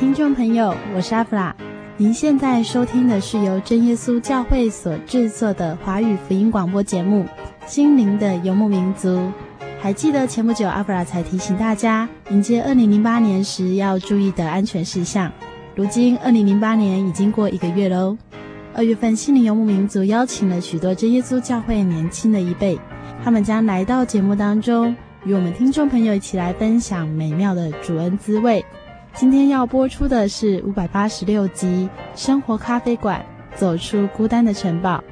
听众朋友，我是阿弗拉。您现在收听的是由真耶稣教会所制作的华语福音广播节目《心灵的游牧民族》。还记得前不久阿弗拉才提醒大家迎接二零零八年时要注意的安全事项。如今二零零八年已经过一个月喽。二月份，心灵游牧民族邀请了许多真耶稣教会年轻的一辈，他们将来到节目当中，与我们听众朋友一起来分享美妙的主恩滋味。今天要播出的是五百八十六集《生活咖啡馆》，走出孤单的城堡。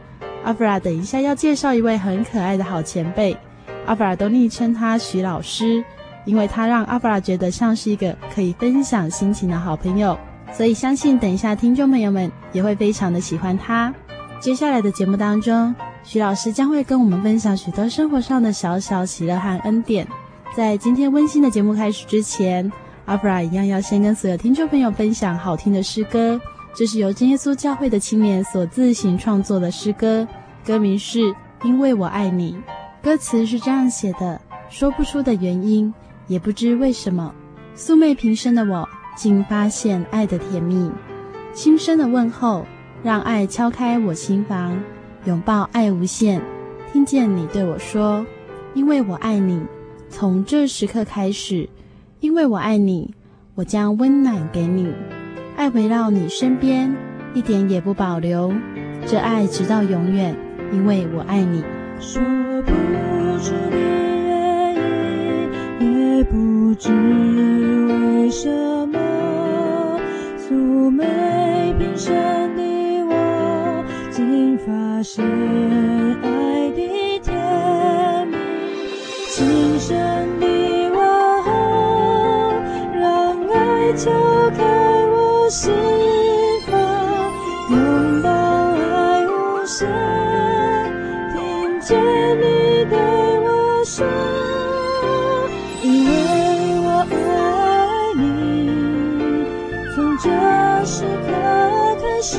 阿弗拉等一下要介绍一位很可爱的好前辈，阿弗拉都昵称他徐老师，因为他让阿弗拉觉得像是一个可以分享心情的好朋友，所以相信等一下听众朋友们也会非常的喜欢他。接下来的节目当中，徐老师将会跟我们分享许多生活上的小小喜乐和恩典。在今天温馨的节目开始之前，阿弗拉一样要先跟所有听众朋友分享好听的诗歌，这是由真耶稣教会的青年所自行创作的诗歌，歌名是《因为我爱你》，歌词是这样写的：说不出的原因，也不知为什么，素昧平生的我，竟发现爱的甜蜜。轻声的问候，让爱敲开我心房，拥抱爱无限。听见你对我说：“因为我爱你。”从这时刻开始。因为我爱你，我将温暖给你，爱围绕你身边，一点也不保留，这爱直到永远。因为我爱你，说不出的原因，也不知为什么，素昧平生的我，竟发现爱的甜蜜，今生敲开我心房，拥抱爱无限，听见你对我说，因为我爱你，从这时刻开始，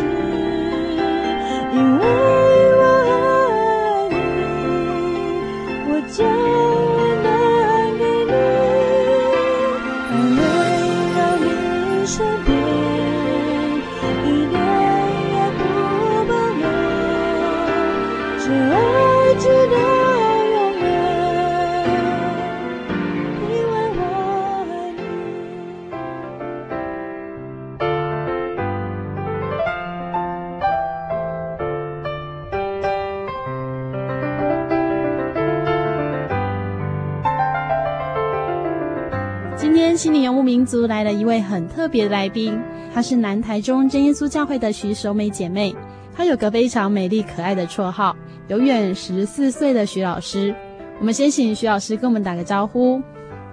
特别的来宾，她是南台中真耶稣教会的徐守美姐妹。她有个非常美丽可爱的绰号“永远十四岁的徐老师”。我们先请徐老师跟我们打个招呼。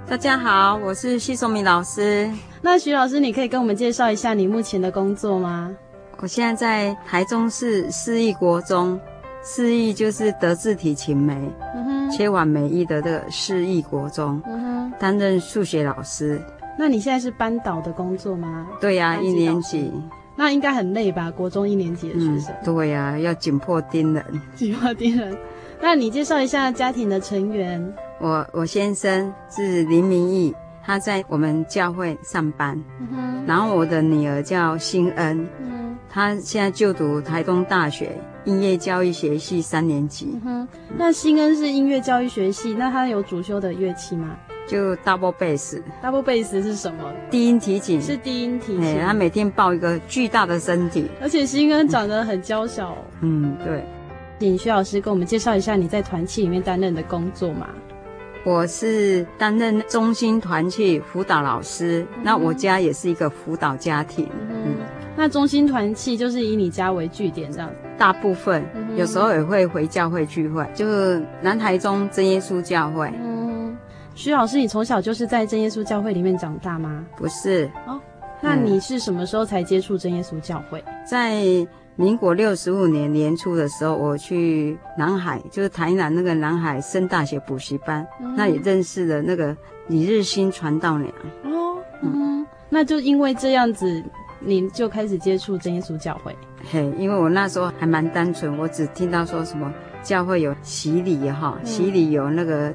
大家好，我是徐守美老师。那徐老师，你可以跟我们介绍一下你目前的工作吗？我现在在台中市市义国中，市义就是德智体群美，嗯，切完美意的这个市义国中。嗯担任数学老师，那你现在是班导的工作吗？对呀、啊，一年级。那应该很累吧？国中一年级的学生。嗯、对呀、啊，要紧迫盯人，紧迫盯人。那你介绍一下家庭的成员。我我先生是林明义，他在我们教会上班。嗯哼。然后我的女儿叫新恩，嗯，她现在就读台东大学音乐教育学系三年级。嗯哼。那新恩是音乐教育学系，那她有主修的乐器吗？就 double bass。double bass 是什么？低音提琴。是低音提琴。他每天抱一个巨大的身体，而且新恩长得很娇小。嗯，对。请徐老师给我们介绍一下你在团契里面担任的工作嘛？我是担任中心团契辅导老师，嗯、那我家也是一个辅导家庭。嗯，嗯，那中心团契就是以你家为据点这样？大部分，嗯、有时候也会回教会聚会，就是南台中真耶稣教会。嗯，徐老师，你从小就是在真耶稣教会里面长大吗？不是。哦，那你是什么时候才接触真耶稣教会？在。民国六十五年年初的时候，我去南海，就是台南那个南海升大学补习班，嗯、那也认识了那个李日新传道娘。哦，嗯，那就因为这样子，你就开始接触真耶稣教会。嘿，因为我那时候还蛮单纯，我只听到说什么教会有洗礼哈，洗礼有那个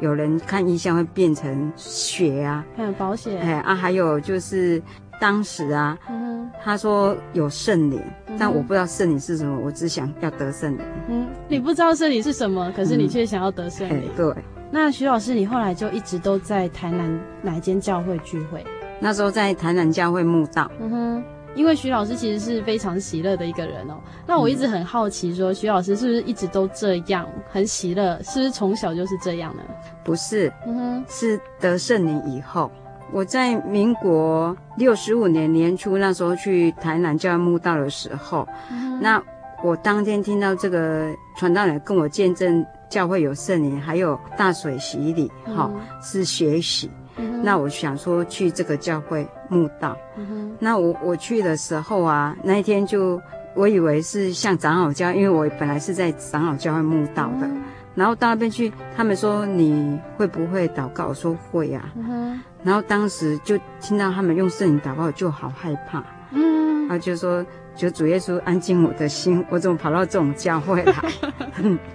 有人看异象会变成血啊，还有保险，哎啊，还有就是。当时啊，嗯、他说有圣灵，嗯、但我不知道圣灵是什么，我只想要得圣灵。嗯，你不知道圣灵是什么，可是你却想要得圣灵。嗯、对。那徐老师，你后来就一直都在台南哪一间教会聚会？那时候在台南教会慕道。嗯哼，因为徐老师其实是非常喜乐的一个人哦。那我一直很好奇说，说、嗯、徐老师是不是一直都这样很喜乐？是不是从小就是这样呢？不是，嗯哼，是得圣灵以后。我在民国六十五年年初那时候去台南教会慕道的时候，嗯、那我当天听到这个传道人跟我见证教会有圣灵，还有大水洗礼，哈、嗯，是血洗。嗯、那我想说去这个教会慕道。嗯、那我我去的时候啊，那一天就我以为是像长老教，因为我本来是在长老教会慕道的。嗯然后到那边去，他们说你会不会祷告？我说会呀、啊。嗯、然后当时就听到他们用圣灵祷告，就好害怕。嗯。他就说：“求主耶稣安静我的心，我怎么跑到这种教会来？”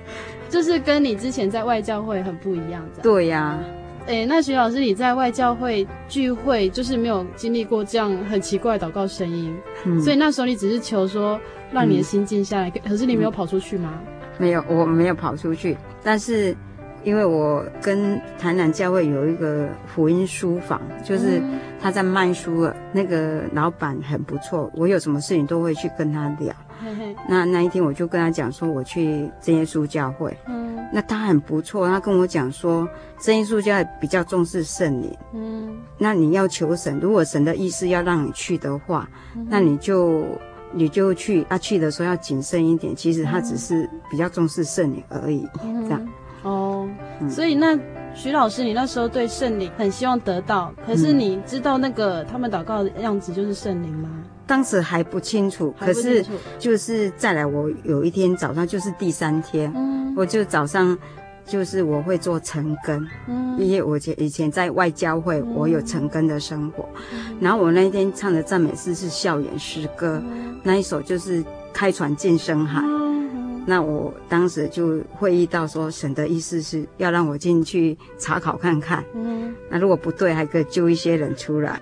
就是跟你之前在外教会很不一样的。对呀、啊。哎，那徐老师，你在外教会聚会，就是没有经历过这样很奇怪的祷告声音，嗯、所以那时候你只是求说让你的心静下来，嗯、可是你没有跑出去吗？没有，我没有跑出去。但是，因为我跟台南教会有一个福音书房，就是他在卖书的，那个老板很不错。我有什么事情都会去跟他聊。嘿嘿，那那一天我就跟他讲说，我去真耶稣教会。嗯。那他很不错，他跟我讲说，真耶稣教会比较重视圣灵。嗯。那你要求神，如果神的意思要让你去的话，那你就。你就去，啊，去的时候要谨慎一点。其实他只是比较重视圣灵而已，嗯、这样。哦，嗯、所以那徐老师，你那时候对圣灵很希望得到，可是你知道那个他们祷告的样子就是圣灵吗？当时还不清楚，可是就是再来，我有一天早上就是第三天，嗯、我就早上。就是我会做晨更，嗯，因为我前以前在外教会，我有晨更的生活。嗯、然后我那一天唱的赞美诗是校园诗歌，嗯、那一首就是开船进深海。嗯、那我当时就会意到说，神的意思是要让我进去查考看看。嗯，那如果不对，还可以揪一些人出来。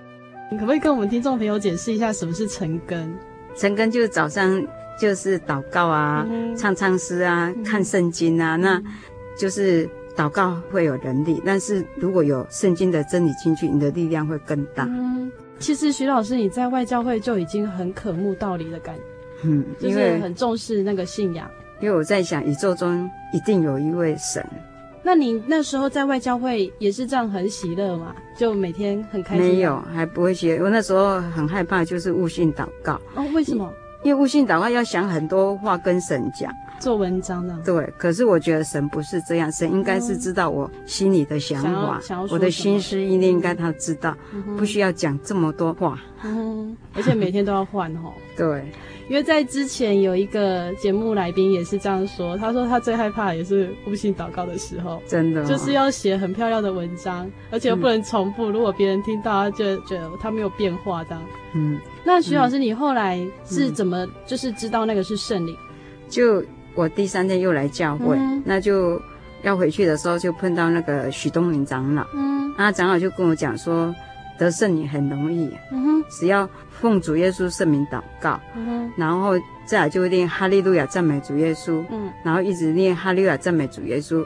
你可不可以跟我们听众朋友解释一下什么是晨更？晨更就是早上就是祷告啊，嗯、唱唱诗啊，嗯、看圣经啊，那。就是祷告会有能力，但是如果有圣经的真理进去，你的力量会更大。嗯，其实徐老师你在外教会就已经很渴慕道理的感觉，嗯，就是很重视那个信仰。因为我在想，宇宙中一定有一位神。那你那时候在外教会也是这样很喜乐嘛？就每天很开心？没有，还不会喜乐。我那时候很害怕，就是悟性祷告。哦，为什么？因为悟性祷告要想很多话跟神讲。做文章的。对，可是我觉得神不是这样，神应该是知道我心里的想法，我的心思意念应该他知道，不需要讲这么多话。嗯，而且每天都要换哦。对。因为在之前有一个节目来宾也是这样说，他说他最害怕也是悟性祷告的时候，真的、哦、就是要写很漂亮的文章，而且又不能重复，嗯、如果别人听到，他就觉得他没有变化这样。嗯，那徐老师，你后来是怎么就是知道那个是圣灵？就我第三天又来教会，嗯、那就要回去的时候就碰到那个许东明长老，嗯，那长老就跟我讲说。得圣灵很容易，嗯哼，只要奉主耶稣圣名祷告，嗯，然后再来就会念哈利路亚赞美主耶稣，嗯，然后一直念哈利路亚赞美主耶稣，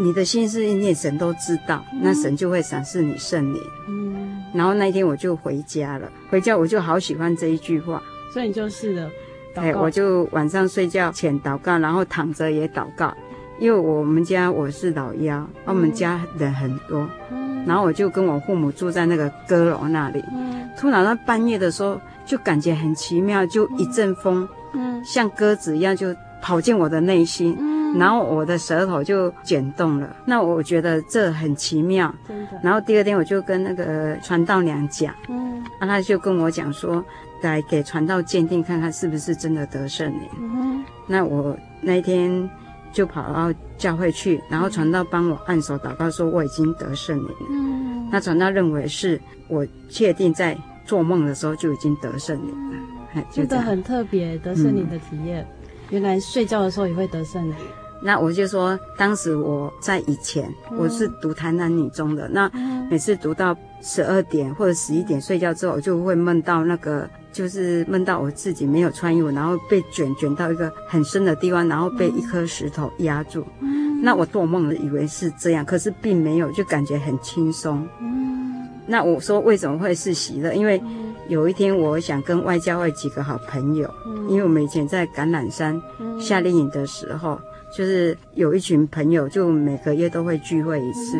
你的心思意念神都知道，嗯、那神就会赏赐你圣灵，嗯，然后那一天我就回家了，回家我就好喜欢这一句话，所以你就试着祷告，我就晚上睡觉前祷告，然后躺着也祷告，因为我们家我是老幺，嗯、我们家人很多。嗯。然后我就跟我父母住在那个阁楼那里，嗯，突然到半夜的时候，就感觉很奇妙，就一阵风，嗯，像鸽子一样就跑进我的内心，嗯，然后我的舌头就卷动了，那我觉得这很奇妙，真的。然后第二天我就跟那个传道娘讲，嗯，啊，他就跟我讲说，来给传道鉴定看看是不是真的得圣灵，嗯，那我那一天。就跑到教会去，然后传道帮我按手祷告，说我已经得圣灵了。嗯，那传道认为是我确定在做梦的时候就已经得圣灵了，嗯、觉得很特别得圣灵的体验。嗯、原来睡觉的时候也会得圣灵。那我就说，当时我在以前我是读台南女中的，那每次读到十二点或者十一点睡觉之后，我就会梦到那个。就是梦到我自己没有穿衣服，然后被卷卷到一个很深的地方，然后被一颗石头压住。嗯，那我做梦了，以为是这样，可是并没有，就感觉很轻松。嗯，那我说为什么会是喜乐？因为有一天我想跟外教会几个好朋友，嗯，因为我们以前在橄榄山夏令营的时候，就是有一群朋友，就每个月都会聚会一次。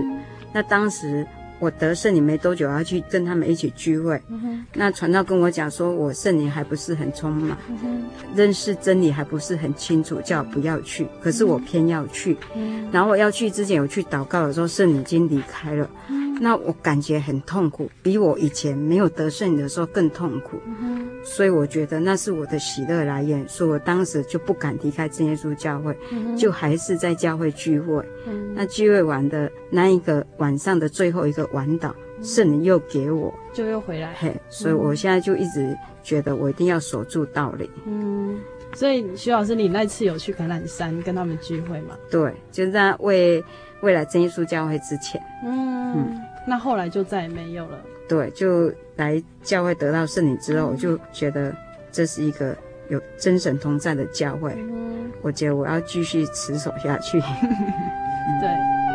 那当时。我得圣灵没多久，要去跟他们一起聚会。嗯、那传道跟我讲说，我圣灵还不是很充满，嗯、认识真理还不是很清楚，叫我不要去。可是我偏要去。嗯、然后我要去之前，我去祷告的时候，圣灵已经离开了。嗯、那我感觉很痛苦，比我以前没有得圣灵的时候更痛苦。嗯、所以我觉得那是我的喜乐来源，所以我当时就不敢离开真耶稣教会，嗯、就还是在教会聚会。嗯、那聚会完的那一个晚上的最后一个。晚岛圣灵又给我，就又回来，嘿，所以我现在就一直觉得我一定要守住道理。嗯，所以徐老师，你那次有去橄榄山跟他们聚会吗？对，就在为未来真耶稣教会之前。嗯，嗯，那后来就再也没有了。对，就来教会得到圣灵之后，我就觉得这是一个有真神同在的教会。嗯，我觉得我要继续持守下去。对。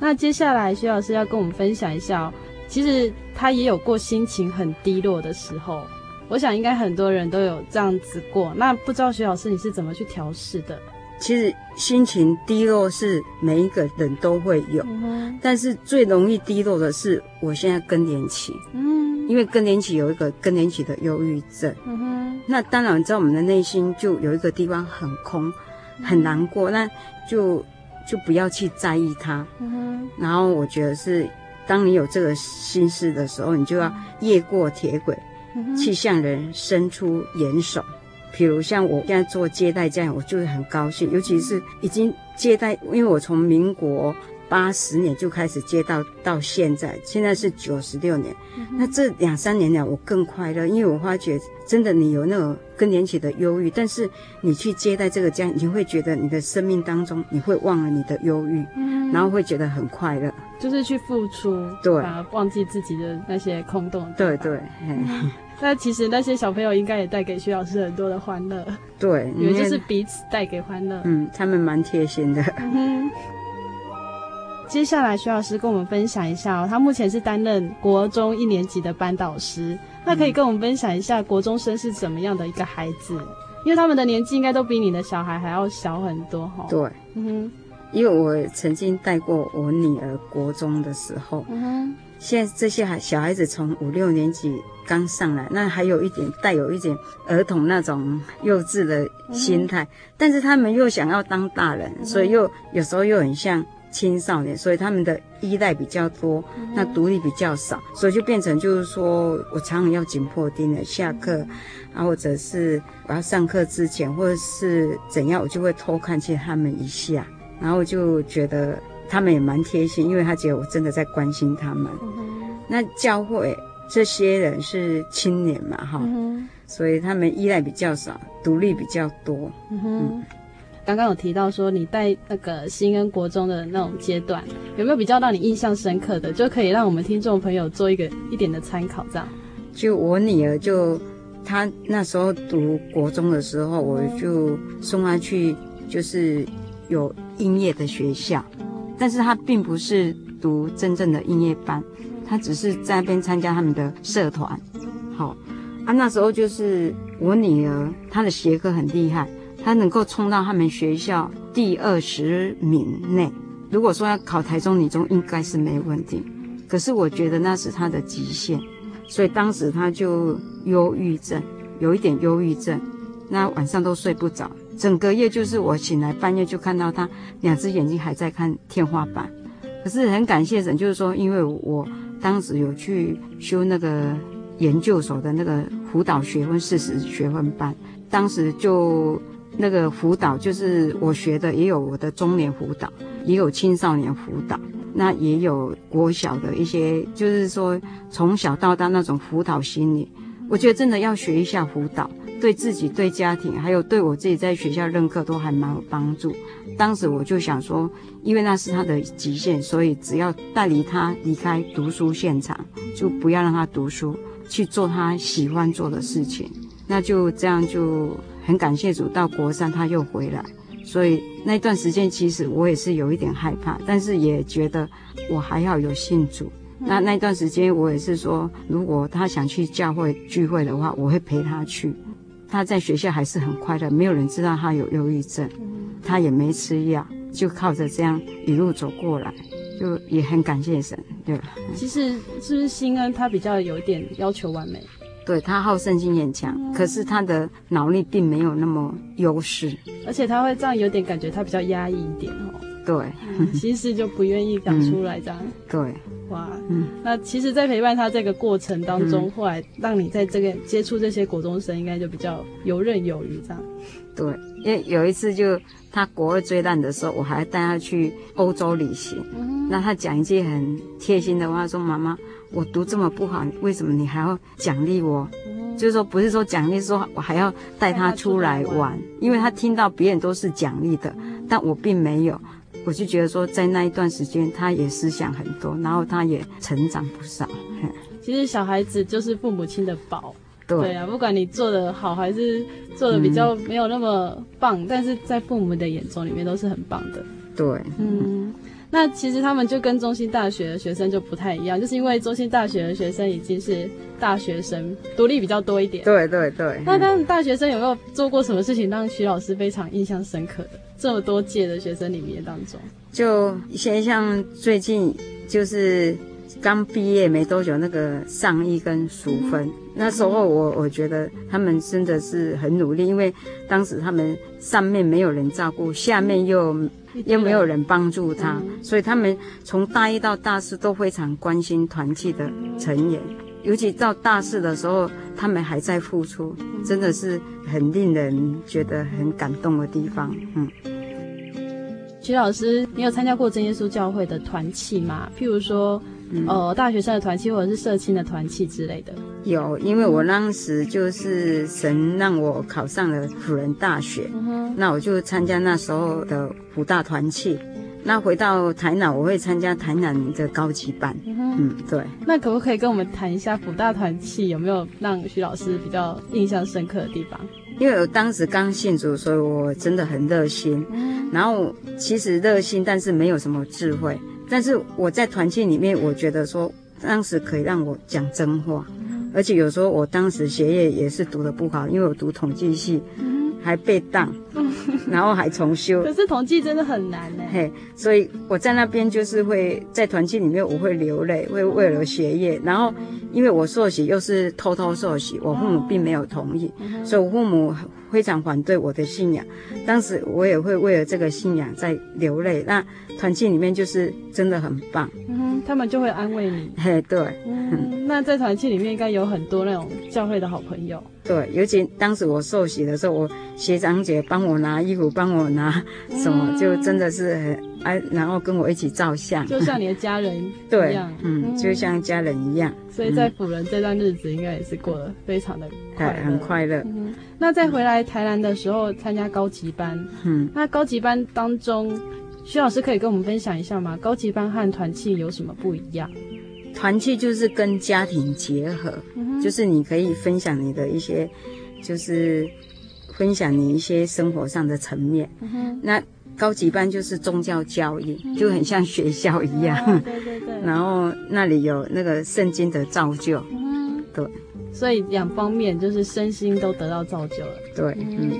那接下来徐老师要跟我们分享一下哦，其实他也有过心情很低落的时候，我想应该很多人都有这样子过。那不知道徐老师你是怎么去调试的？其实心情低落是每一个人都会有，嗯、但是最容易低落的是我现在更年期，嗯，因为更年期有一个更年期的忧郁症，嗯哼，那当然在我们的内心就有一个地方很空，很难过，嗯、那就。就不要去在意它，嗯、然后我觉得是，当你有这个心思的时候，你就要越过铁轨，嗯、去向人伸出援手。比如像我现在做接待这样，我就会很高兴，尤其是已经接待，因为我从民国。八十年就开始接到到现在，现在是九十六年。嗯、那这两三年来，我更快乐，因为我发觉真的，你有那种更年期的忧郁，但是你去接待这个家，你会觉得你的生命当中，你会忘了你的忧郁，嗯、然后会觉得很快乐，就是去付出，对，忘记自己的那些空洞。对对，那其实那些小朋友应该也带给徐老师很多的欢乐。对，因为就是彼此带给欢乐。嗯，他们蛮贴心的。嗯接下来，徐老师跟我们分享一下哦，他目前是担任国中一年级的班导师。那可以跟我们分享一下国中生是怎么样的一个孩子？因为他们的年纪应该都比你的小孩还要小很多哈。对，嗯哼。因为我曾经带过我女儿国中的时候，嗯哼，现在这些孩小孩子从五六年级刚上来，那还有一点带有一点儿童那种幼稚的心态，嗯、但是他们又想要当大人，嗯、所以又有时候又很像。青少年，所以他们的依赖比较多，那独立比较少，所以就变成就是说我常常要紧迫盯着下课，啊，或者是我要上课之前，或者是怎样，我就会偷看见他们一下，然后就觉得他们也蛮贴心，因为他觉得我真的在关心他们。那教会这些人是青年嘛，哈，所以他们依赖比较少，独立比较多。嗯刚刚有提到说你带那个新恩国中的那种阶段，有没有比较让你印象深刻的，就可以让我们听众朋友做一个一点的参考，这样。就我女儿就她那时候读国中的时候，我就送她去就是有音乐的学校，但是她并不是读真正的音乐班，她只是在那边参加他们的社团。好，啊那时候就是我女儿她的学科很厉害。他能够冲到他们学校第二十名内，如果说要考台中女中，应该是没问题。可是我觉得那是他的极限，所以当时他就忧郁症，有一点忧郁症，那晚上都睡不着，整个夜就是我醒来半夜就看到他两只眼睛还在看天花板。可是很感谢神，就是说，因为我当时有去修那个研究所的那个辅导学分四十学分班，当时就。那个辅导就是我学的，也有我的中年辅导，也有青少年辅导，那也有国小的一些，就是说从小到大那种辅导心理，我觉得真的要学一下辅导，对自己、对家庭，还有对我自己在学校任课都还蛮有帮助。当时我就想说，因为那是他的极限，所以只要带离他离开读书现场，就不要让他读书，去做他喜欢做的事情，那就这样就。很感谢主，到国三他又回来，所以那段时间其实我也是有一点害怕，但是也觉得我还要有信主。那那段时间我也是说，如果他想去教会聚会的话，我会陪他去。他在学校还是很快乐，没有人知道他有忧郁症，他也没吃药，就靠着这样一路走过来，就也很感谢神，对吧？其实是不是新恩他比较有一点要求完美？对，他好胜心很强，嗯、可是他的脑力并没有那么优势，而且他会这样有点感觉他比较压抑一点哦。对，其实就不愿意讲出来这样。嗯、对，哇，嗯，那其实，在陪伴他这个过程当中，嗯、后来让你在这个接触这些国中生，应该就比较游刃有余这样。对，因为有一次就他国二最烂的时候，我还带他去欧洲旅行，嗯、那他讲一句很贴心的话，说：“妈妈。”我读这么不好，为什么你还要奖励我？嗯、就是说，不是说奖励，说我还要带他出来玩，因为他听到别人都是奖励的，嗯、但我并没有。我就觉得说，在那一段时间，他也思想很多，然后他也成长不少。其实小孩子就是父母亲的宝，对，对啊，不管你做得好还是做得比较没有那么棒，嗯、但是在父母的眼中里面都是很棒的。对，嗯。嗯那其实他们就跟中心大学的学生就不太一样，就是因为中心大学的学生已经是大学生，独立比较多一点。对对对。那他们大学生有没有做过什么事情让徐老师非常印象深刻的？这么多届的学生里面当中，就先像最近就是刚毕业没多久那个上一跟淑芬，嗯、那时候我我觉得他们真的是很努力，因为当时他们上面没有人照顾，下面又。又没有人帮助他，嗯、所以他们从大一到大四都非常关心团契的成员，尤其到大四的时候，他们还在付出，真的是很令人觉得很感动的地方。嗯，徐老师，你有参加过真耶稣教会的团契吗？譬如说。嗯、呃，大学生的团契或者是社青的团契之类的，有，因为我当时就是神让我考上了辅仁大学，嗯、那我就参加那时候的辅大团契。那回到台南，我会参加台南的高级班。嗯，嗯，对。那可不可以跟我们谈一下辅大团契有没有让徐老师比较印象深刻的地方？因为我当时刚信主，所以我真的很热心。嗯，然后其实热心，但是没有什么智慧。但是我在团契里面，我觉得说当时可以让我讲真话，而且有时候我当时学业也是读的不好，因为我读统计系，还被当，然后还重修。可是统计真的很难呢。嘿，所以我在那边就是会在团契里面，我会流泪，会为了学业。然后因为我受洗又是偷偷受洗，我父母并没有同意，所以我父母非常反对我的信仰。当时我也会为了这个信仰在流泪。那团契里面就是真的很棒，嗯哼，他们就会安慰你。嘿，对，嗯，那在团契里面应该有很多那种教会的好朋友。对，尤其当时我受洗的时候，我学长姐帮我拿衣服，帮我拿什么，嗯、就真的是很哎，然后跟我一起照相，就像你的家人 一样，对，嗯，就像家人一样。所以在辅仁这段日子，应该也是过得非常的快乐，很快乐。嗯，那在回来台南的时候，参加高级班，嗯，那高级班当中，徐老师可以跟我们分享一下吗？高级班和团契有什么不一样？团契就是跟家庭结合，嗯、就是你可以分享你的一些，就是分享你一些生活上的层面。嗯、那高级班就是宗教教育，嗯、就很像学校一样。啊、对对对。然后那里有那个圣经的造就。嗯，对。所以两方面就是身心都得到造就了。对，嗯。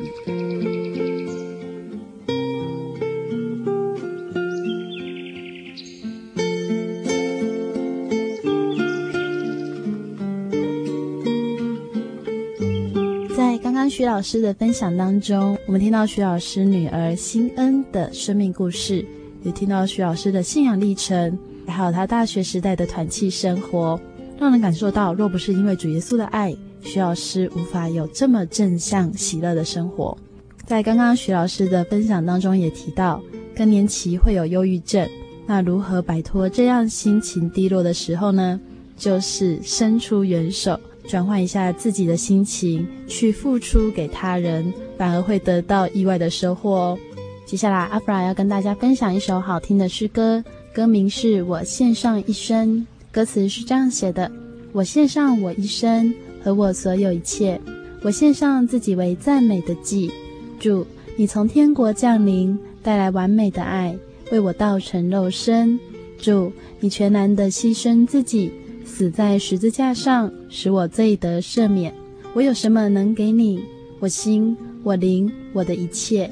老师的分享当中，我们听到徐老师女儿心恩的生命故事，也听到徐老师的信仰历程，还有他大学时代的团契生活，让人感受到，若不是因为主耶稣的爱，徐老师无法有这么正向喜乐的生活。在刚刚徐老师的分享当中也提到，更年期会有忧郁症，那如何摆脱这样心情低落的时候呢？就是伸出援手。转换一下自己的心情，去付出给他人，反而会得到意外的收获哦。接下来，阿弗拉要跟大家分享一首好听的诗歌，歌名是我献上一生。歌词是这样写的：我献上我一生和我所有一切，我献上自己为赞美的祭。主，你从天国降临，带来完美的爱，为我道成肉身。主，你全然的牺牲自己。死在十字架上，使我罪得赦免。我有什么能给你？我心、我灵、我的一切。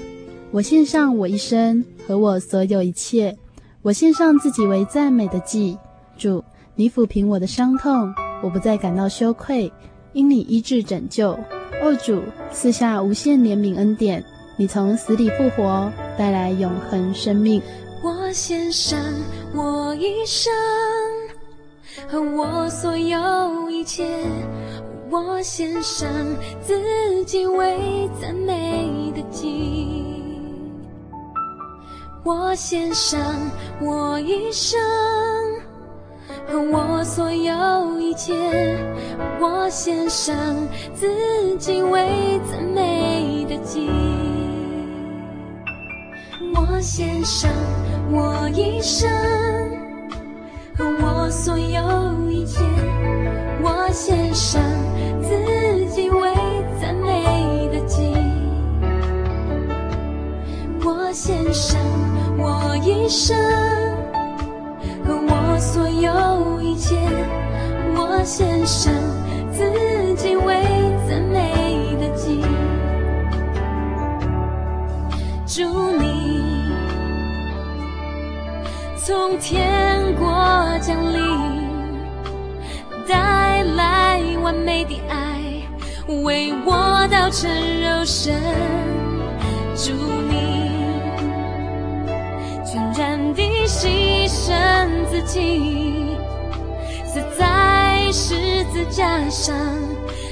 我献上我一生和我所有一切。我献上自己为赞美的祭。主，你抚平我的伤痛，我不再感到羞愧，因你医治拯救。哦，主，赐下无限怜悯恩典，你从死里复活，带来永恒生命。我献上我一生。和我所有一切，我献上自己为赞美的祭。我献上我一生，和我所有一切，我献上自己为赞美的祭。我献上我一生。我所有一切，我献上自己为赞美的祭。我献上我一生，和我所有一切，我献上自己为赞美的祭。祝你。从天过降临，带来完美的爱，为我道成肉身。祝你全然地牺牲自己，死在十字架上，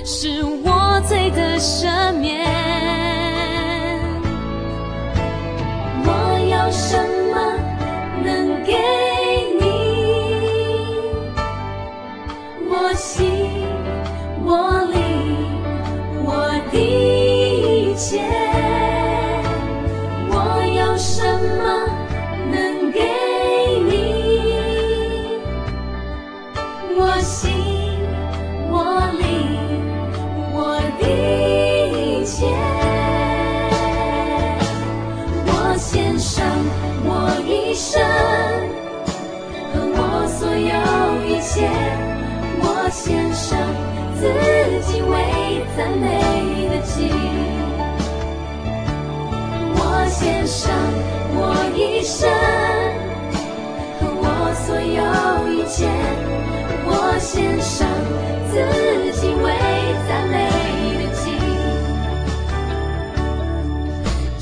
是我罪的赦免。我要什么？能给心、赞美的祭，献上我一生和我所有一切，我献上自己为赞美的祭，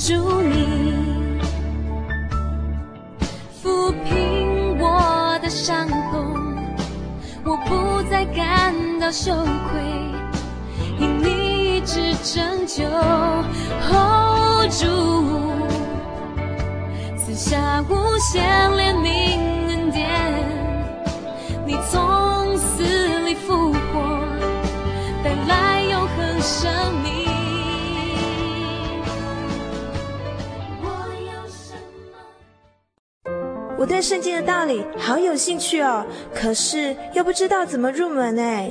主你抚平我的伤痛，我不再感到羞愧。只拯救，Hold 住，赐下无限怜悯恩典，你从死里复活，带来永恒生命。我要什么？我对圣经的道理好有兴趣哦，可是又不知道怎么入门哎。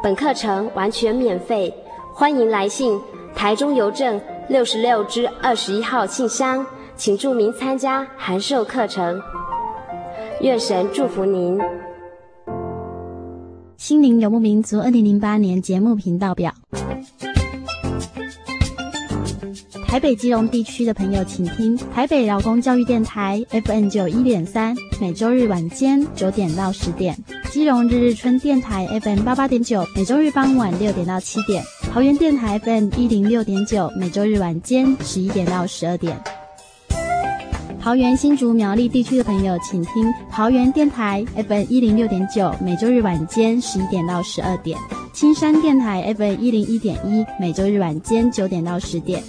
本课程完全免费，欢迎来信台中邮政六十六支二十一号信箱，请注明参加函授课程。愿神祝福您。心灵游牧民族二零零八年节目频道表。台北基隆地区的朋友，请听台北劳工教育电台 FM 九一点三，每周日晚间九点到十点；基隆日日春电台 FM 八八点九，每周日傍晚六点到七点；桃园电台 FM 一零六点九，每周日晚间十一点到十二点。桃园新竹苗栗地区的朋友，请听桃园电台 FM 一零六点九，每周日晚间十一点到十二点；青山电台 FM 一零一点一，每周日晚间九点到十点。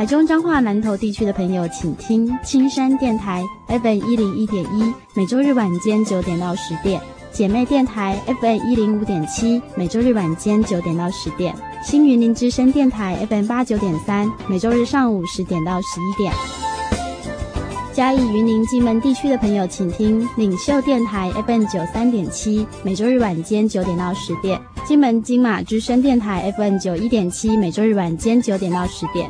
台中彰化南投地区的朋友，请听青山电台 FM 一零一点一，每周日晚间九点到十点；姐妹电台 FM 一零五点七，每周日晚间九点到十点；新云林之声电台 FM 八九点三，每周日上午十点到十一点。嘉义云林金门地区的朋友，请听领袖电台 FM 九三点七，每周日晚间九点到十点；金门金马之声电台 FM 九一点七，每周日晚间九点到十点。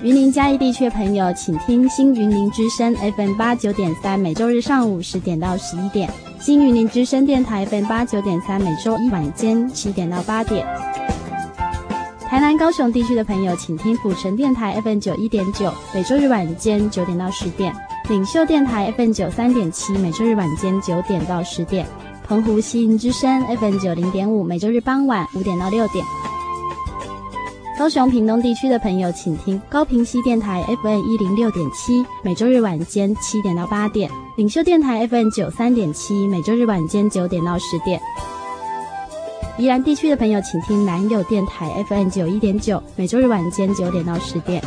云林嘉义地区的朋友，请听新云林之声 FM 八九点三，每周日上午十点到十一点；新云林之声电台 FM 八九点三，每周一晚间七点到八点。台南高雄地区的朋友，请听府城电台 FM 九一点九，每周日晚间九点到十点；领袖电台 FM 九三点七，每周日晚间九点到十点；澎湖西云之声 FM 九零点五，每周日傍晚五点到六点。高雄屏东地区的朋友，请听高屏西电台 FM 一零六点七，每周日晚间七点到八点；领袖电台 FM 九三点七，每周日晚间九点到十点。宜兰地区的朋友，请听南友电台 FM 九一点九，每周日晚间九点到十点。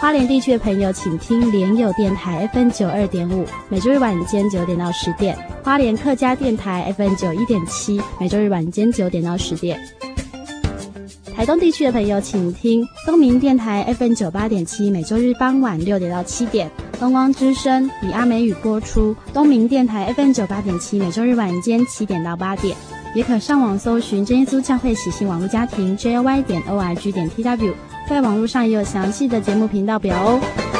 花莲地区的朋友，请听莲友电台 FM 九二点五，每周日晚间九点到十点。花莲客家电台 FM 九一点七，每周日晚间九点到十点。台东地区的朋友，请听东明电台 FM 九八点七，每周日傍晚六点到七点；东光之声以阿美语播出。东明电台 FM 九八点七，每周日晚间七点到八点。也可上网搜寻真耶稣教会喜信网络家庭 J Y 点 O R G 点 TW，在网络上也有详细的节目频道表哦。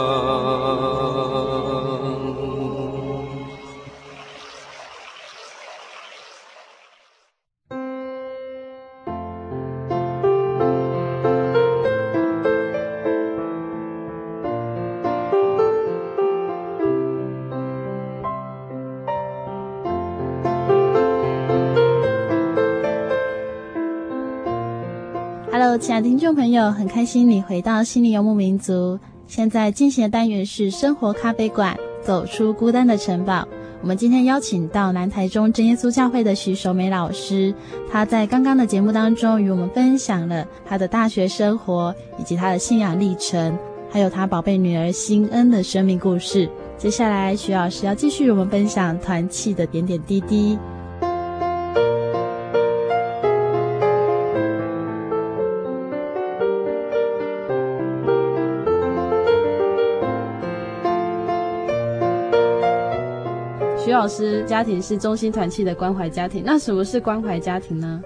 朋友，很开心你回到心灵游牧民族。现在进行的单元是生活咖啡馆，走出孤单的城堡。我们今天邀请到南台中真耶稣教会的徐守美老师，他在刚刚的节目当中与我们分享了他的大学生活，以及他的信仰历程，还有他宝贝女儿心恩的生命故事。接下来，徐老师要继续与我们分享团契的点点滴滴。老师家庭是中心团契的关怀家庭，那什么是关怀家庭呢？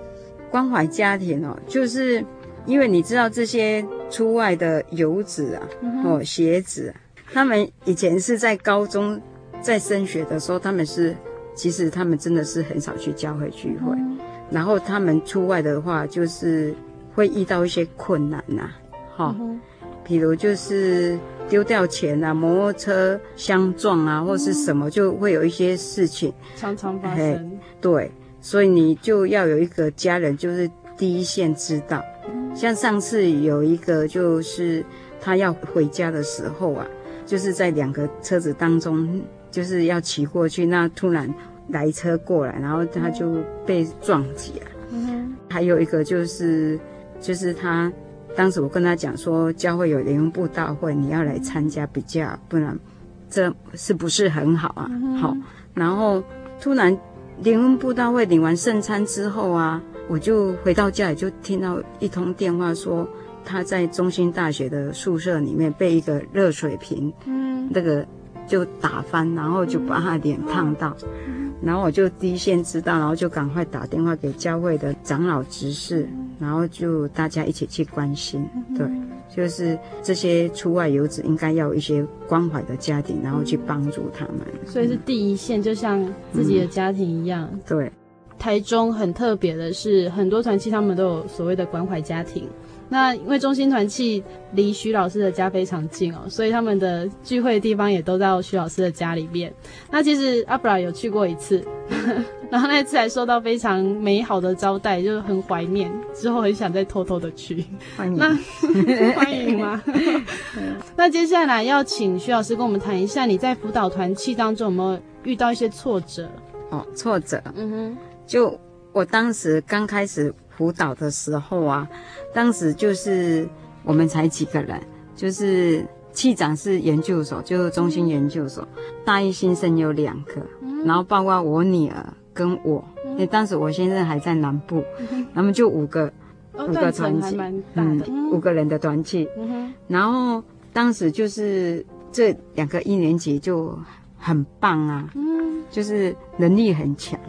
关怀家庭哦，就是因为你知道这些出外的游子啊，嗯、哦，学子，他们以前是在高中在升学的时候，他们是其实他们真的是很少去教会聚会，嗯、然后他们出外的话，就是会遇到一些困难呐、啊，哈、哦，嗯、比如就是。丢掉钱啊，摩托车相撞啊，或是什么，就会有一些事情常常发生。对，所以你就要有一个家人，就是第一线知道。像上次有一个，就是他要回家的时候啊，就是在两个车子当中，就是要骑过去，那突然来车过来，然后他就被撞击了。嗯，还有一个就是，就是他。当时我跟他讲说，教会有联欢布道会，你要来参加比较，不然这是不是很好啊？嗯、好，然后突然联欢布道会领完圣餐之后啊，我就回到家里就听到一通电话说他在中心大学的宿舍里面被一个热水瓶，嗯，那个就打翻，然后就把他脸烫到。然后我就第一线知道，然后就赶快打电话给教会的长老执事，然后就大家一起去关心。对，就是这些出外游子应该要有一些关怀的家庭，然后去帮助他们。所以是第一线，就像自己的家庭一样。嗯、对，台中很特别的是，很多团契他们都有所谓的关怀家庭。那因为中心团契离徐老师的家非常近哦，所以他们的聚会的地方也都在徐老师的家里面。那其实阿布拉有去过一次，然后那一次还受到非常美好的招待，就是很怀念，之后很想再偷偷的去。欢迎，那 欢迎吗？那接下来要请徐老师跟我们谈一下，你在辅导团契当中有没有遇到一些挫折？哦，挫折，嗯哼，就我当时刚开始。辅导的时候啊，当时就是我们才几个人，就是气长是研究所，就是中心研究所，大一新生有两个，然后包括我女儿跟我，因为当时我先生还在南部，那么就五个，五个团体，嗯，五个人的团契，然后当时就是这两个一年级就很棒啊，就是能力很强。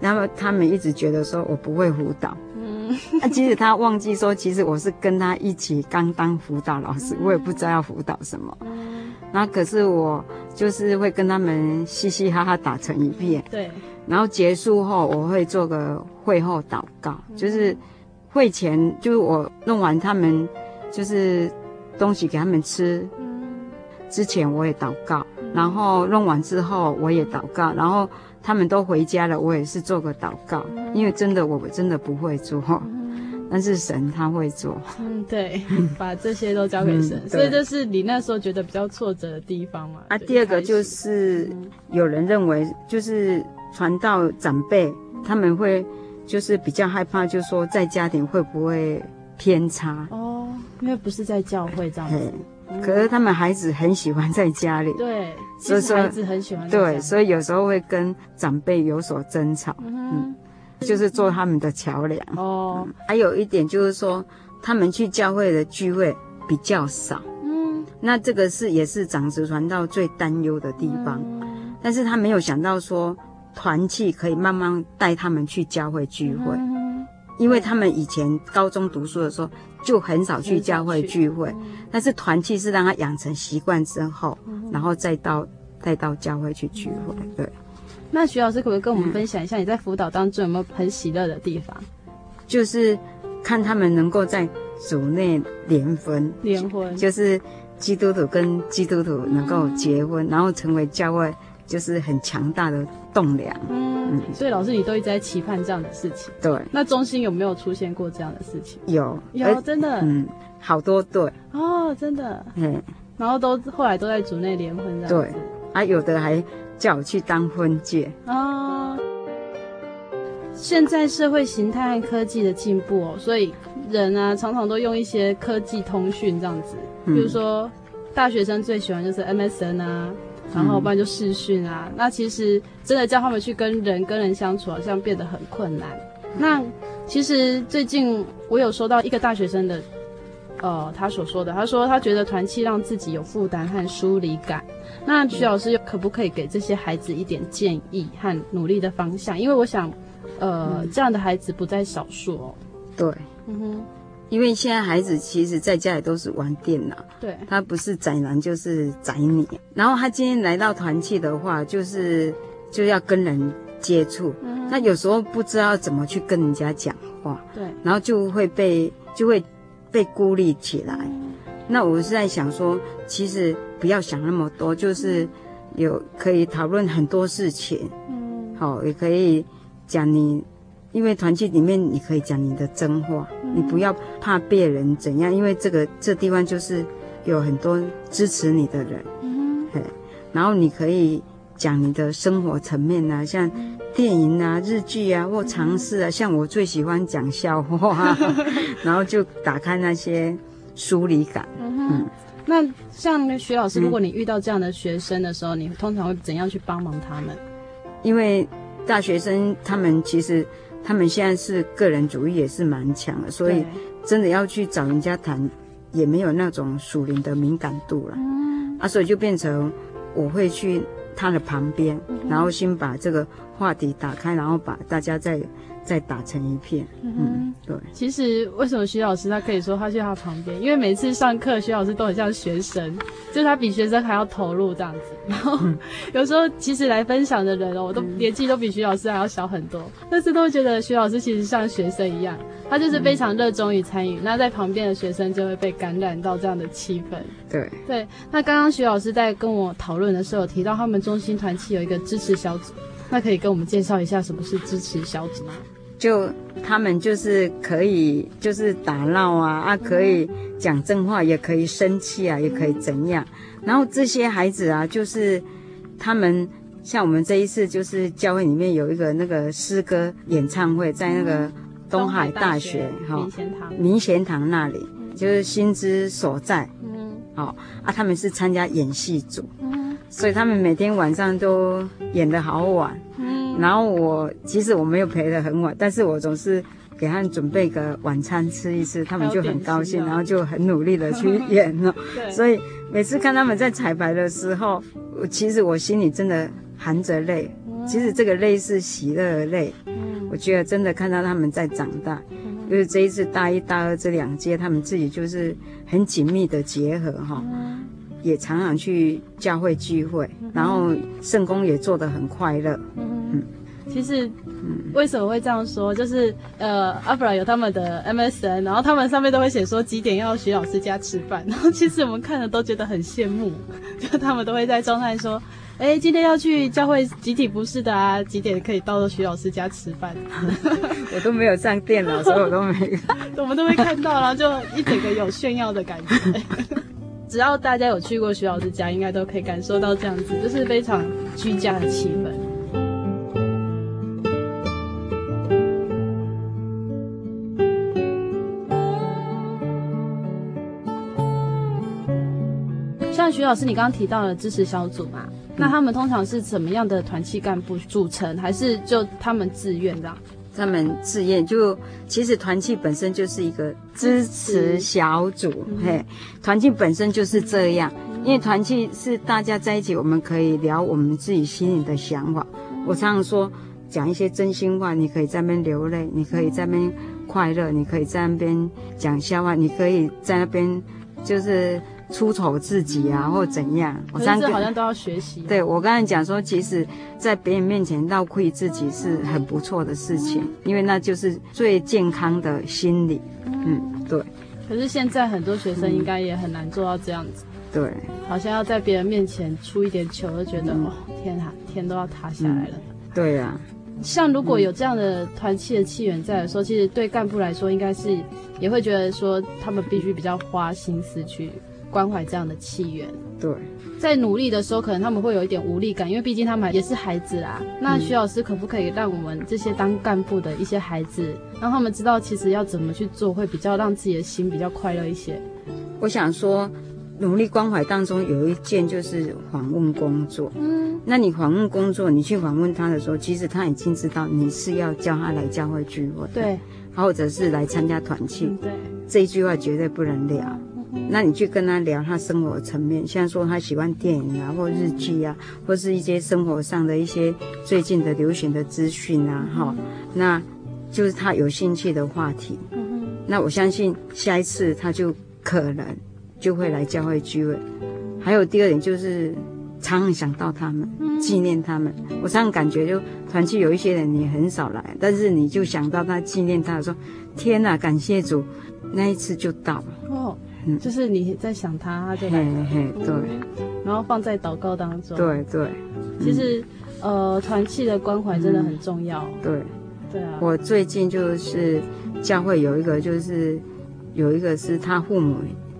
然后他们一直觉得说我不会辅导，嗯，那其实他忘记说，其实我是跟他一起刚当辅导老师，我也不知道要辅导什么，嗯，那可是我就是会跟他们嘻嘻哈哈打成一片，对，然后结束后我会做个会后祷告，就是会前就是我弄完他们就是东西给他们吃，之前我也祷告，然后弄完之后我也祷告，然后。他们都回家了，我也是做个祷告，因为真的我真的不会做，但是神他会做。嗯，对，把这些都交给神，嗯、所以这是你那时候觉得比较挫折的地方嘛。啊，第二个就是有人认为，就是传道长辈他们会就是比较害怕，就是说在家庭会不会偏差。哦，因为不是在教会这样子。可是他们孩子很喜欢在家里，对，所以说孩子很喜欢。对，所以有时候会跟长辈有所争吵，嗯，嗯，就是做他们的桥梁。哦、嗯，还有一点就是说，他们去教会的聚会比较少，嗯，那这个是也是长子传道最担忧的地方，嗯、但是他没有想到说团契可以慢慢带他们去教会聚会，嗯、因为他们以前高中读书的时候。就很少去教会聚会，但是团契是让他养成习惯之后，然后再到再到教会去聚会。对，那徐老师可不可以跟我们分享一下，你在辅导当中有没有很喜乐的地方？就是看他们能够在组内联婚，联婚就是基督徒跟基督徒能够结婚，然后成为教会就是很强大的栋梁。嗯，嗯，所以老师你都一直在期盼这样的事情。对。那中心有没有出现过这样的事情？有，有，真的。嗯，好多对。哦，真的。嗯。然后都后来都在组内联婚这样子。对。啊，有的还叫我去当婚介。哦。现在社会形态和科技的进步哦，所以人啊常常都用一些科技通讯这样子，比如说大学生最喜欢就是 MSN 啊，然后不然就视讯啊。嗯、那其实真的叫他们去跟人跟人相处，好像变得很困难。那其实最近我有收到一个大学生的，呃，他所说的，他说他觉得团契让自己有负担和疏离感。那徐老师可不可以给这些孩子一点建议和努力的方向？因为我想。呃、嗯，这样的孩子不在少数哦。对，嗯哼，因为现在孩子其实在家里都是玩电脑，对，他不是宅男就是宅女。然后他今天来到团契的话，就是就要跟人接触，嗯，那有时候不知道怎么去跟人家讲话，对，然后就会被就会被孤立起来，嗯。那我是在想说，其实不要想那么多，就是有可以讨论很多事情，嗯，好，也可以。讲你，因为团契里面你可以讲你的真话，嗯，你不要怕别人怎样，因为这个这地方就是有很多支持你的人，嗯，然后你可以讲你的生活层面啊，像电影啊、日剧啊或尝试啊，嗯，像我最喜欢讲笑话，然后就打开那些疏离感。嗯，嗯，那像徐老师，如果你遇到这样的学生的时候，嗯，你通常会怎样去帮忙他们？因为。大学生他们其实，他们现在是个人主义也是蛮强的，所以真的要去找人家谈，也没有那种属灵的敏感度了。嗯，啊，所以就变成我会去他的旁边，然后先把这个话题打开，然后把大家再。再打成一片，嗯，嗯，对。其实为什么徐老师他可以说他去他旁边？因为每次上课，徐老师都很像学生，就是他比学生还要投入这样子。然后、嗯、有时候其实来分享的人哦，我都年纪都比徐老师还要小很多，但是都会觉得徐老师其实像学生一样，他就是非常热衷于参与。那在旁边的学生就会被感染到这样的气氛。对对。那刚刚徐老师在跟我讨论的时候，提到他们中心团契有一个支持小组，那可以跟我们介绍一下什么是支持小组吗？就他们就是可以，就是打闹啊啊，可以讲真话，也可以生气啊，也可以怎样。然后这些孩子啊，就是他们像我们这一次，就是教会里面有一个那个诗歌演唱会，在那个东海大学哈明贤堂明贤堂那里，就是心之所在。嗯，好啊，他们是参加演戏组，所以他们每天晚上都演得好晚。然后我其实我没有陪得很晚，但是我总是给他们准备个晚餐吃一吃，他们就很高兴，然后就很努力的去 演了。对，所以每次看他们在彩排的时候，我其实我心里真的含着泪。其实这个泪是喜乐的泪。我觉得真的看到他们在长大，就是这一次大一、大二这两届，他们自己就是很紧密的结合哈，也常常去教会聚会，然后圣工也做得很快乐。嗯，其实，为什么会这样说？就是呃，阿弗拉有他们的 MSN，然后他们上面都会写说几点要徐老师家吃饭，然后其实我们看了都觉得很羡慕，就他们都会在状态说，哎，今天要去教会集体不是的啊，几点可以到徐老师家吃饭？我都没有上电脑，所以我都没，我们都会看到，然后就一整个有炫耀的感觉。只要大家有去过徐老师家，应该都可以感受到这样子，就是非常居家的气氛。像徐老师，你刚刚提到了支持小组嘛？那他们通常是怎么样的团契干部组成，还是就他们自愿这样？他们自愿，就其实团契本身就是一个支持小组，嗯、嘿，团契本身就是这样，嗯、因为团契是大家在一起，我们可以聊我们自己心里的想法。嗯、我常常说，讲一些真心话，你可以在那边流泪，你可以在那边快乐，你可以在那边讲笑话，你可以在那边就是。出丑自己啊，或怎样？我上次好像都要学习。对，我刚才讲说，其实，在别人面前闹亏自己是很不错的事情，因为那就是最健康的心理。嗯，对。可是现在很多学生应该也很难做到这样子。对、嗯。好像要在别人面前出一点糗，都觉得、嗯、哦，天啊，天都要塌下来了。对呀、啊。像如果有这样的团契的气源在的时候，嗯、其实对干部来说，应该是也会觉得说，他们必须比较花心思去关怀这样的气源。对，在努力的时候，可能他们会有一点无力感，因为毕竟他们也是孩子啊。那徐老师可不可以让我们这些当干部的一些孩子，让他们知道其实要怎么去做，会比较让自己的心比较快乐一些？我想说。努力关怀当中有一件就是访问工作，嗯，那你访问工作，你去访问他的时候，其实他已经知道你是要叫他来教会聚会，对，或者是来参加团契，嗯，对，这一句话绝对不能聊。那你去跟他聊他生活层面，像说他喜欢电影啊，或日剧啊，或是一些生活上的一些最近的流行的资讯啊，哈，那就是他有兴趣的话题。嗯，那我相信下一次他就可能。就会来教会聚会，还有第二点就是常常想到他们，纪念他们。我常常感觉就团契有一些人你很少来，但是你就想到他纪念他，说天哪，感谢主，那一次就到了。哦，嗯，就是你在想他，他就来了。嘿嘿，对，然后放在祷告当中。对对，其实呃，团契的关怀真的很重要。对，对啊。我最近就是教会有一个，就是有一个是他父母。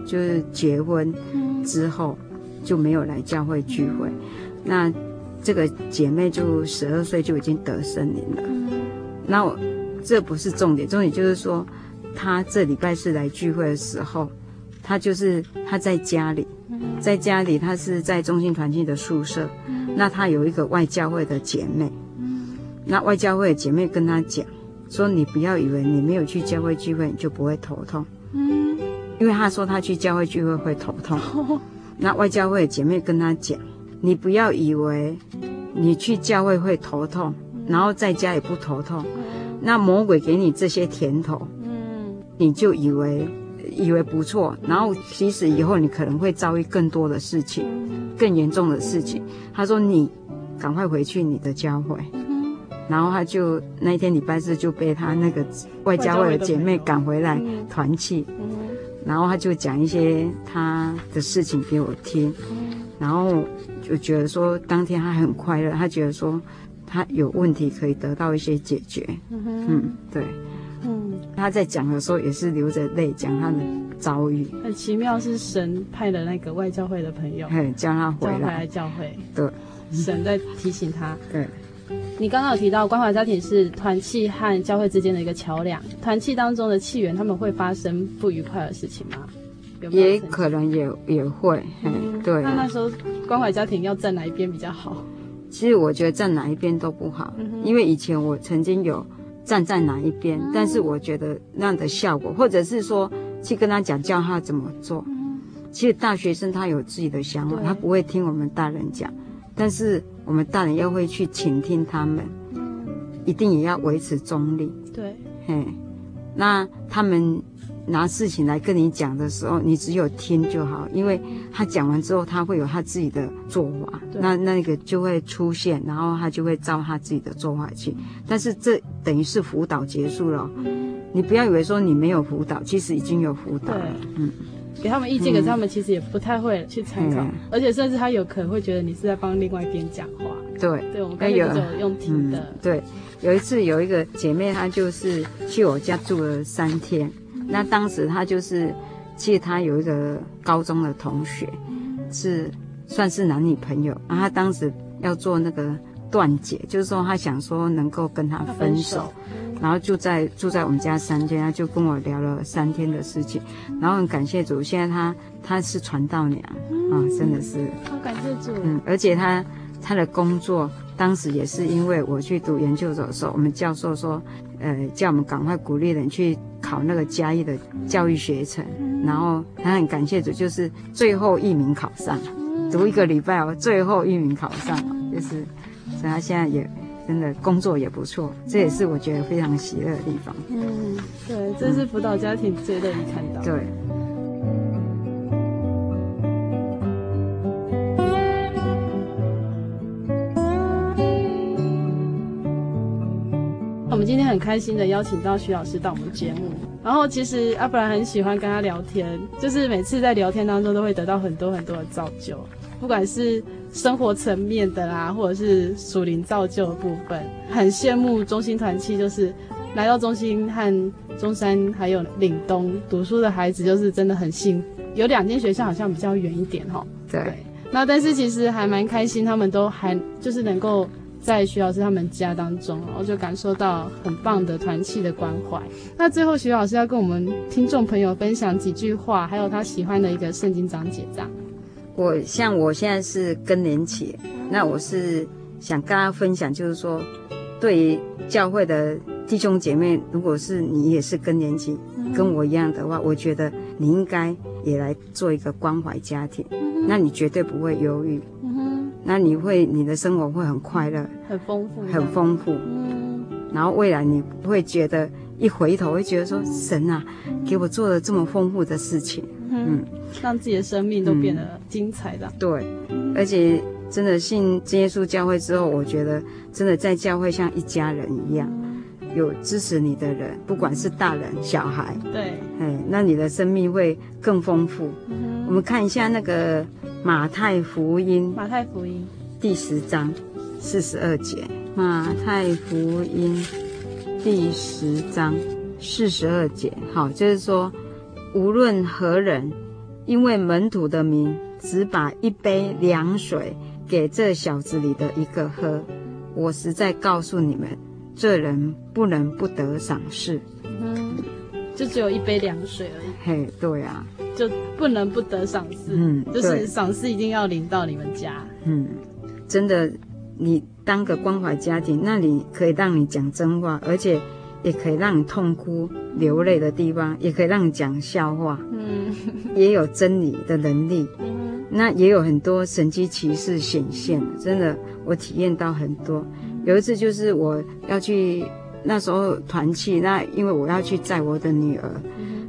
就是结婚之后就没有来教会聚会，那这个姐妹就十二岁就已经得圣灵了。那我这不是重点，重点就是说，他这礼拜是来聚会的时候，她就是她在家里，在家里她是在中心团契的宿舍，那她有一个外教会的姐妹，那外教会的姐妹跟她讲说，你不要以为你没有去教会聚会你就不会头痛。因为他说他去教会聚会会头痛，那外教会的姐妹跟他讲，你不要以为你去教会会头痛，然后在家也不头痛，那魔鬼给你这些甜头，嗯，你就以为以为不错，然后其实以后你可能会遭遇更多的事情，更严重的事情。他说你赶快回去你的教会，然后他就那一天礼拜四就被他那个外教会的姐妹赶回来团契。然后他就讲一些他的事情给我听，然后就觉得说当天他很快乐，他觉得说他有问题可以得到一些解决。嗯，对，嗯，他在讲的时候也是流着泪讲他的遭遇。很奇妙，是神派的那个外教会的朋友，叫他回来，教会。对，神在提醒他。对。你刚刚有提到关怀家庭是团契和教会之间的一个桥梁，团契当中的契缘，他们会发生不愉快的事情吗？有有？也可能也也会，嗯，对。那那时候关怀家庭要站哪一边比较好？其实我觉得站哪一边都不好，嗯、因为以前我曾经有站在哪一边，嗯、但是我觉得那样的效果，或者是说去跟他讲教他怎么做，嗯、其实大学生他有自己的想法，他不会听我们大人讲。但是我们大人要会去倾听他们，一定也要维持中立。对，嘿，那他们拿事情来跟你讲的时候，你只有听就好，因为他讲完之后，他会有他自己的做法，那那个就会出现，然后他就会照他自己的做法去。但是这等于是辅导结束了，你不要以为说你没有辅导，其实已经有辅导了，嗯。给他们意见，可是他们其实也不太会去参考，嗯、而且甚至他有可能会觉得你是在帮另外一边讲话。对，对，我们刚才有用听的、嗯。对，有一次有一个姐妹，她就是去我家住了三天。嗯、那当时他就是，其实他有一个高中的同学，是算是男女朋友。然后他当时要做那个断解，就是说他想说能够跟他分手。然后就在住在我们家三天，他就跟我聊了三天的事情，然后很感谢主，现在他他是传道娘啊、真的是好感谢主。嗯，而且他他的工作当时也是因为我去读研究所的时候，我们教授说，呃，叫我们赶快鼓励人去考那个嘉义的教育学程，嗯、然后他很感谢主，就是最后一名考上，嗯、读一个礼拜哦，最后一名考上，就是，所以他现在也。真的工作也不错，这也是我觉得非常喜乐的地方。嗯，对，这是辅导家庭最乐意看到。对。们今天很开心的邀请到徐老师到我们节目，然后其实阿布兰很喜欢跟他聊天，就是每次在聊天当中都会得到很多很多的造就。不管是生活层面的啦，或者是属灵造就的部分，很羡慕中心团契，就是来到中心和中山还有岭东读书的孩子，就是真的很幸福。有两间学校好像比较远一点哈，对。对那但是其实还蛮开心，他们都还就是能够在徐老师他们家当中，然后就感受到很棒的团契的关怀。那最后徐老师要跟我们听众朋友分享几句话，还有他喜欢的一个圣经章节这样。我像我现在是更年期，那我是想跟大家分享，就是说，对于教会的弟兄姐妹，如果是你也是更年期，跟我一样的话，我觉得你应该也来做一个关怀家庭。那你绝对不会忧郁，那你会你的生活会很快乐，很丰富，很丰富，嗯，然后未来你不会觉得一回头会觉得说神啊，给我做了这么丰富的事情，嗯，嗯，让自己的生命都变得精彩的，对，而且真的信真耶稣教会之后，我觉得真的在教会像一家人一样，有支持你的人，不管是大人小孩，对，哎，那你的生命会更丰富。我们看一下那个。马太福音，马太福音。第十章四十二节。马太福音。第十章四十二节，好，就是说，无论何人，因为门徒的名，只把一杯凉水给这小子里的一个喝，我实在告诉你们，这人不能不得赏识。嗯，就只有一杯凉水而已。嘿，对啊。就不能不得赏识，嗯，就是赏识一定要临到你们家，嗯，真的，你当个关怀家庭，那里可以让你讲真话，而且也可以让你痛哭流泪的地方，也可以让你讲笑话，嗯，也有真理的能力，嗯，那也有很多神奇奇事显现，真的，我体验到很多。有一次就是我要去那时候团契，那因为我要去载我的女儿，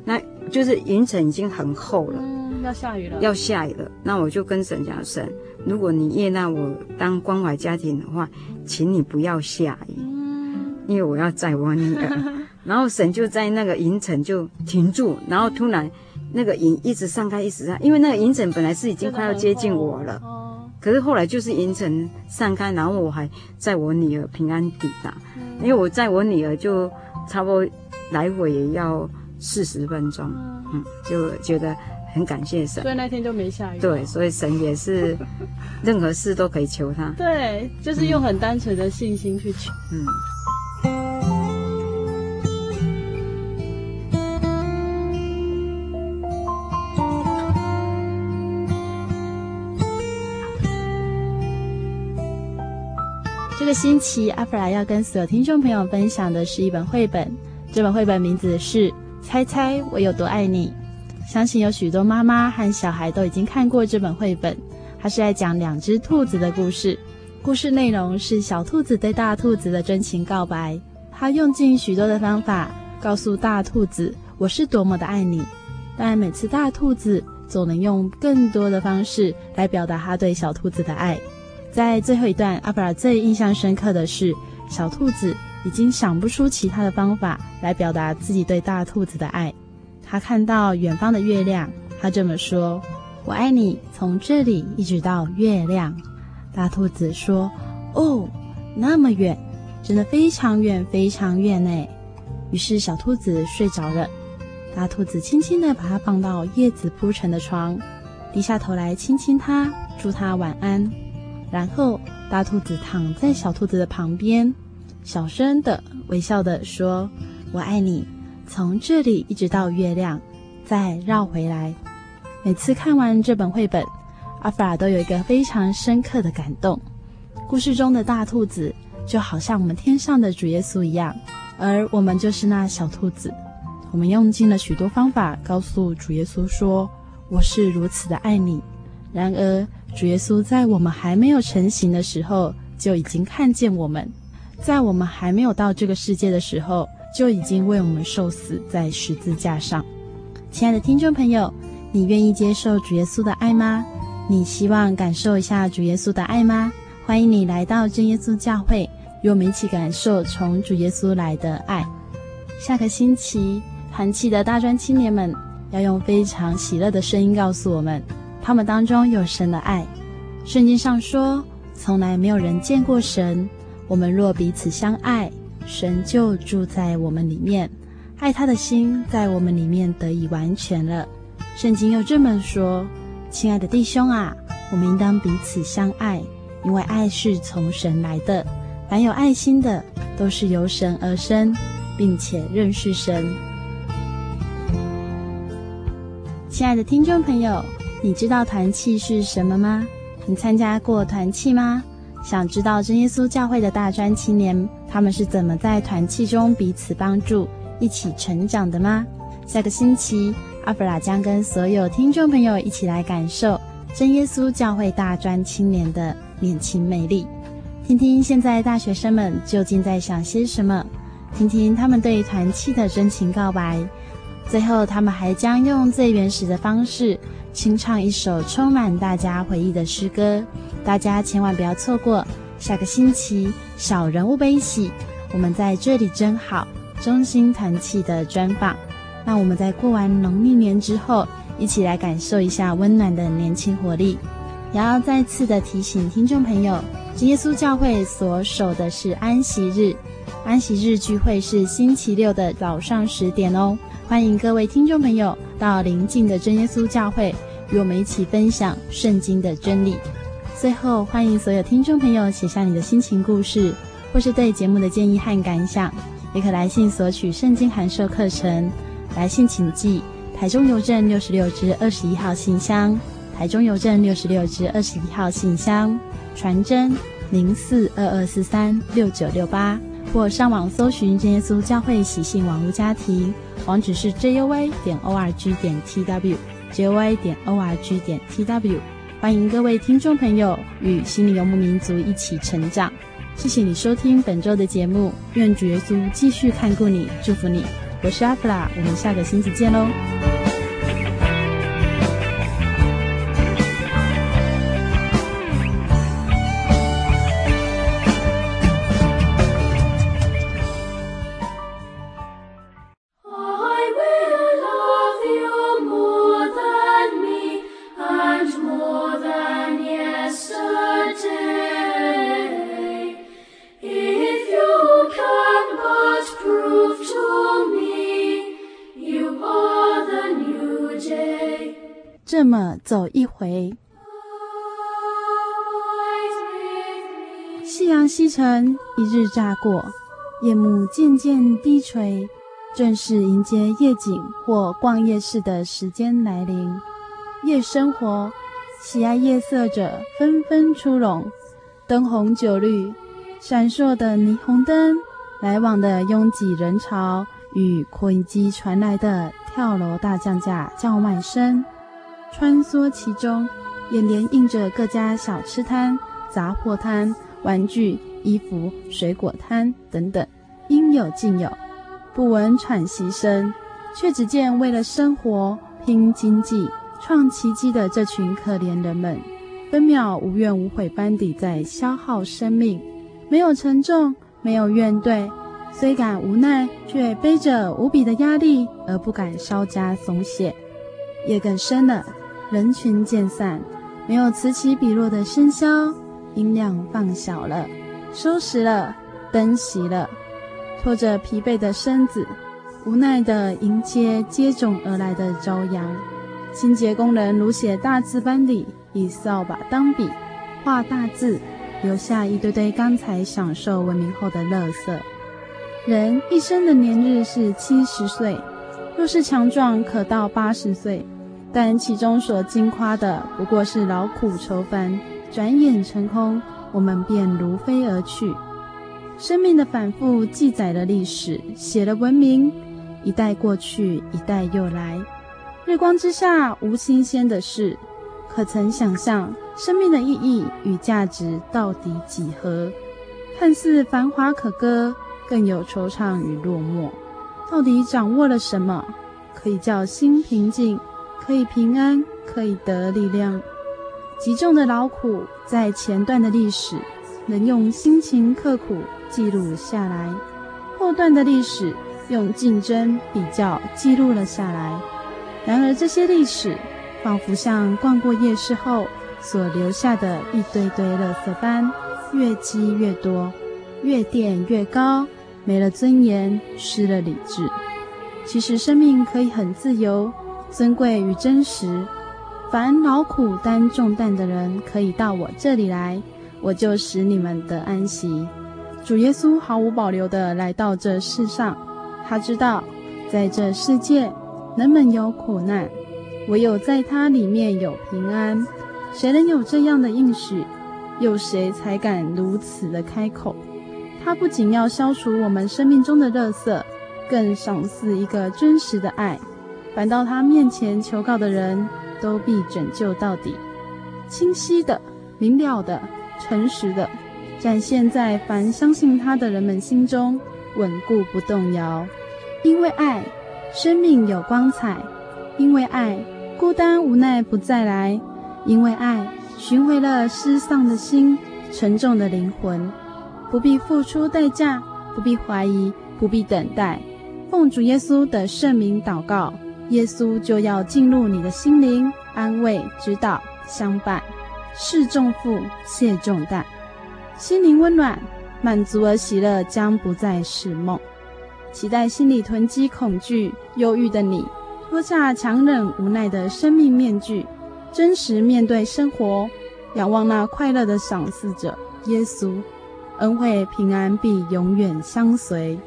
那。就是云层已经很厚了，嗯，要下雨了，要下雨了。那我就跟神讲，神，如果你悦纳我当关怀家庭的话，请你不要下雨，嗯，因为我要载我女儿。然后神就在那个云层就停住，然后突然那个云一直散开，一直散，因为那个云层本来是已经快要接近我了，哦，可是后来就是云层散开，然后我还在我女儿平安抵达，因为我在我女儿就差不多来回也要。四十分钟，嗯，就觉得很感谢神，所以那天就没下雨。对，所以神也是，任何事都可以求他。对，就是用很单纯的信心去求。嗯。这个星期，阿弗拉要跟所有听众朋友分享的是一本绘本，这本绘本名字是。猜猜我有多爱你？相信有许多妈妈和小孩都已经看过这本绘本。它是在讲两只兔子的故事。故事内容是小兔子对大兔子的真情告白。它用尽许多的方法告诉大兔子：“我是多么的爱你。”但每次大兔子总能用更多的方式来表达他对小兔子的爱。在最后一段，阿布拉最印象深刻的是小兔子。已经想不出其他的方法来表达自己对大兔子的爱。他看到远方的月亮，他这么说：“我爱你，从这里一直到月亮。”大兔子说：“哦，那么远，真的非常远，非常远呢。”于是小兔子睡着了。大兔子轻轻地把它放到叶子铺成的床，低下头来亲亲它，祝它晚安。然后大兔子躺在小兔子的旁边。小声的微笑的说：“我爱你，从这里一直到月亮，再绕回来。”每次看完这本绘本，阿弗拉都有一个非常深刻的感动。故事中的大兔子就好像我们天上的主耶稣一样，而我们就是那小兔子。我们用尽了许多方法告诉主耶稣说：“我是如此的爱你。”然而，主耶稣在我们还没有成型的时候，就已经看见我们。在我们还没有到这个世界的时候，就已经为我们受死在十字架上。亲爱的听众朋友，你愿意接受主耶稣的爱吗？你希望感受一下主耶稣的爱吗？欢迎你来到真耶稣教会，与我们一起感受从主耶稣来的爱。下个星期，团契的大专青年们要用非常喜乐的声音告诉我们，他们当中有神的爱。圣经上说，从来没有人见过神。我们若彼此相爱，神就住在我们里面，爱他的心在我们里面得以完全了。圣经又这么说：“亲爱的弟兄啊，我们应当彼此相爱，因为爱是从神来的。凡有爱心的，都是由神而生，并且认识神。”亲爱的听众朋友，你知道团契是什么吗？你参加过团契吗？想知道真耶稣教会的大专青年他们是怎么在团契中彼此帮助、一起成长的吗？下个星期，阿弗拉将跟所有听众朋友一起来感受真耶稣教会大专青年的年轻魅力，听听现在大学生们究竟在想些什么，听听他们对团契的真情告白。最后，他们还将用最原始的方式清唱一首充满大家回忆的诗歌，大家千万不要错过。下个星期，小人物悲喜，我们在这里真好，中心团契的专访。那我们在过完农历年之后，一起来感受一下温暖的年轻活力。也要再次的提醒听众朋友，耶稣教会所守的是安息日，安息日聚会是星期六的早上十点哦。欢迎各位听众朋友到邻近的真耶稣教会，与我们一起分享圣经的真理。最后，欢迎所有听众朋友写下你的心情故事，或是对节目的建议和感想，也可来信索取圣经函授课程。来信请寄台中邮政六十六支二十一号信箱，台中邮政六十六支二十一号信箱，传真零四二二四三六九六八，或上网搜寻真耶稣教会喜信网络家庭。网址是：j u y 点 org 点 t w。j u y 点 org 点 tw。欢迎各位听众朋友与心灵游牧民族一起成长。谢谢你收听本周的节目，愿主耶稣继续看顾你，祝福你。我是阿弗拉，我们下个星期见喽。么走一回，夕阳西沉，一日乍过，夜幕渐渐低垂，正是迎接夜景或逛夜市的时间来临。夜生活，喜爱夜色者纷纷出笼，灯红酒绿，闪烁的霓虹灯，来往的拥挤人潮与扩音机传来的跳楼大降价叫卖声。穿梭其中，眼帘映着各家小吃摊、杂货摊、玩具、衣服、水果摊等等，应有尽有。不闻喘息声，却只见为了生活拼经济、创奇迹的这群可怜人们，分秒无怨无悔般地在消耗生命，没有沉重，没有怨怼，虽感无奈，却背着无比的压力而不敢稍加松懈。夜更深了。人群渐散，没有此起彼落的笙箫，音量放小了，收拾了，灯熄了，拖着疲惫的身子，无奈地迎接接踵而来的朝阳。清洁工人如写大字般地以扫把当笔，画大字，留下一堆堆刚才享受文明后的垃圾。人一生的年日是七十岁，若是强壮，可到八十岁。但其中所经夸的不过是劳苦愁烦，转眼成空，我们便如飞而去。生命的反复记载了历史，写了文明，一代过去，一代又来。日光之下无新鲜的事，可曾想象生命的意义与价值到底几何？看似繁华可歌，更有惆怅与落寞。到底掌握了什么，可以叫心平静？可以平安，可以得力量。极重的劳苦，在前段的历史，能用辛勤刻苦记录下来；后段的历史，用竞争比较记录了下来。然而，这些历史仿佛像逛过夜市后所留下的一堆堆垃圾般，越积越多，越垫越高，没了尊严，失了理智。其实生命可以很自由、尊贵与真实。凡劳苦担重担的人，可以到我这里来，我就使你们得安息。主耶稣毫无保留地来到这世上，他知道，在这世界，人们有苦难，唯有在他里面有平安。谁能有这样的应许？有谁才敢如此的开口？他不仅要消除我们生命中的垃圾，更赏赐一个真实的爱。凡到他面前求告的人，都必拯救到底。清晰的、明了的、诚实的，展现在凡相信他的人们心中，稳固不动摇。因为爱，生命有光彩；因为爱，孤单无奈不再来；因为爱，寻回了失丧的心、沉重的灵魂。不必付出代价，不必怀疑，不必等待。奉主耶稣的圣名祷告，耶稣就要进入你的心灵，安慰、指导、相伴，释重负，卸重担，心灵温暖、满足而喜乐，将不再是梦。期待心里囤积恐惧、忧郁的你，脱下强忍无奈的生命面具，真实面对生活，仰望那快乐的赏赐者耶稣，恩惠平安必永远相随。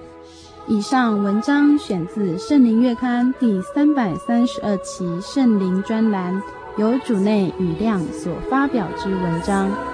以上文章选自《圣灵月刊》第三百三十二期圣灵专栏，由主内宇亮所发表之文章。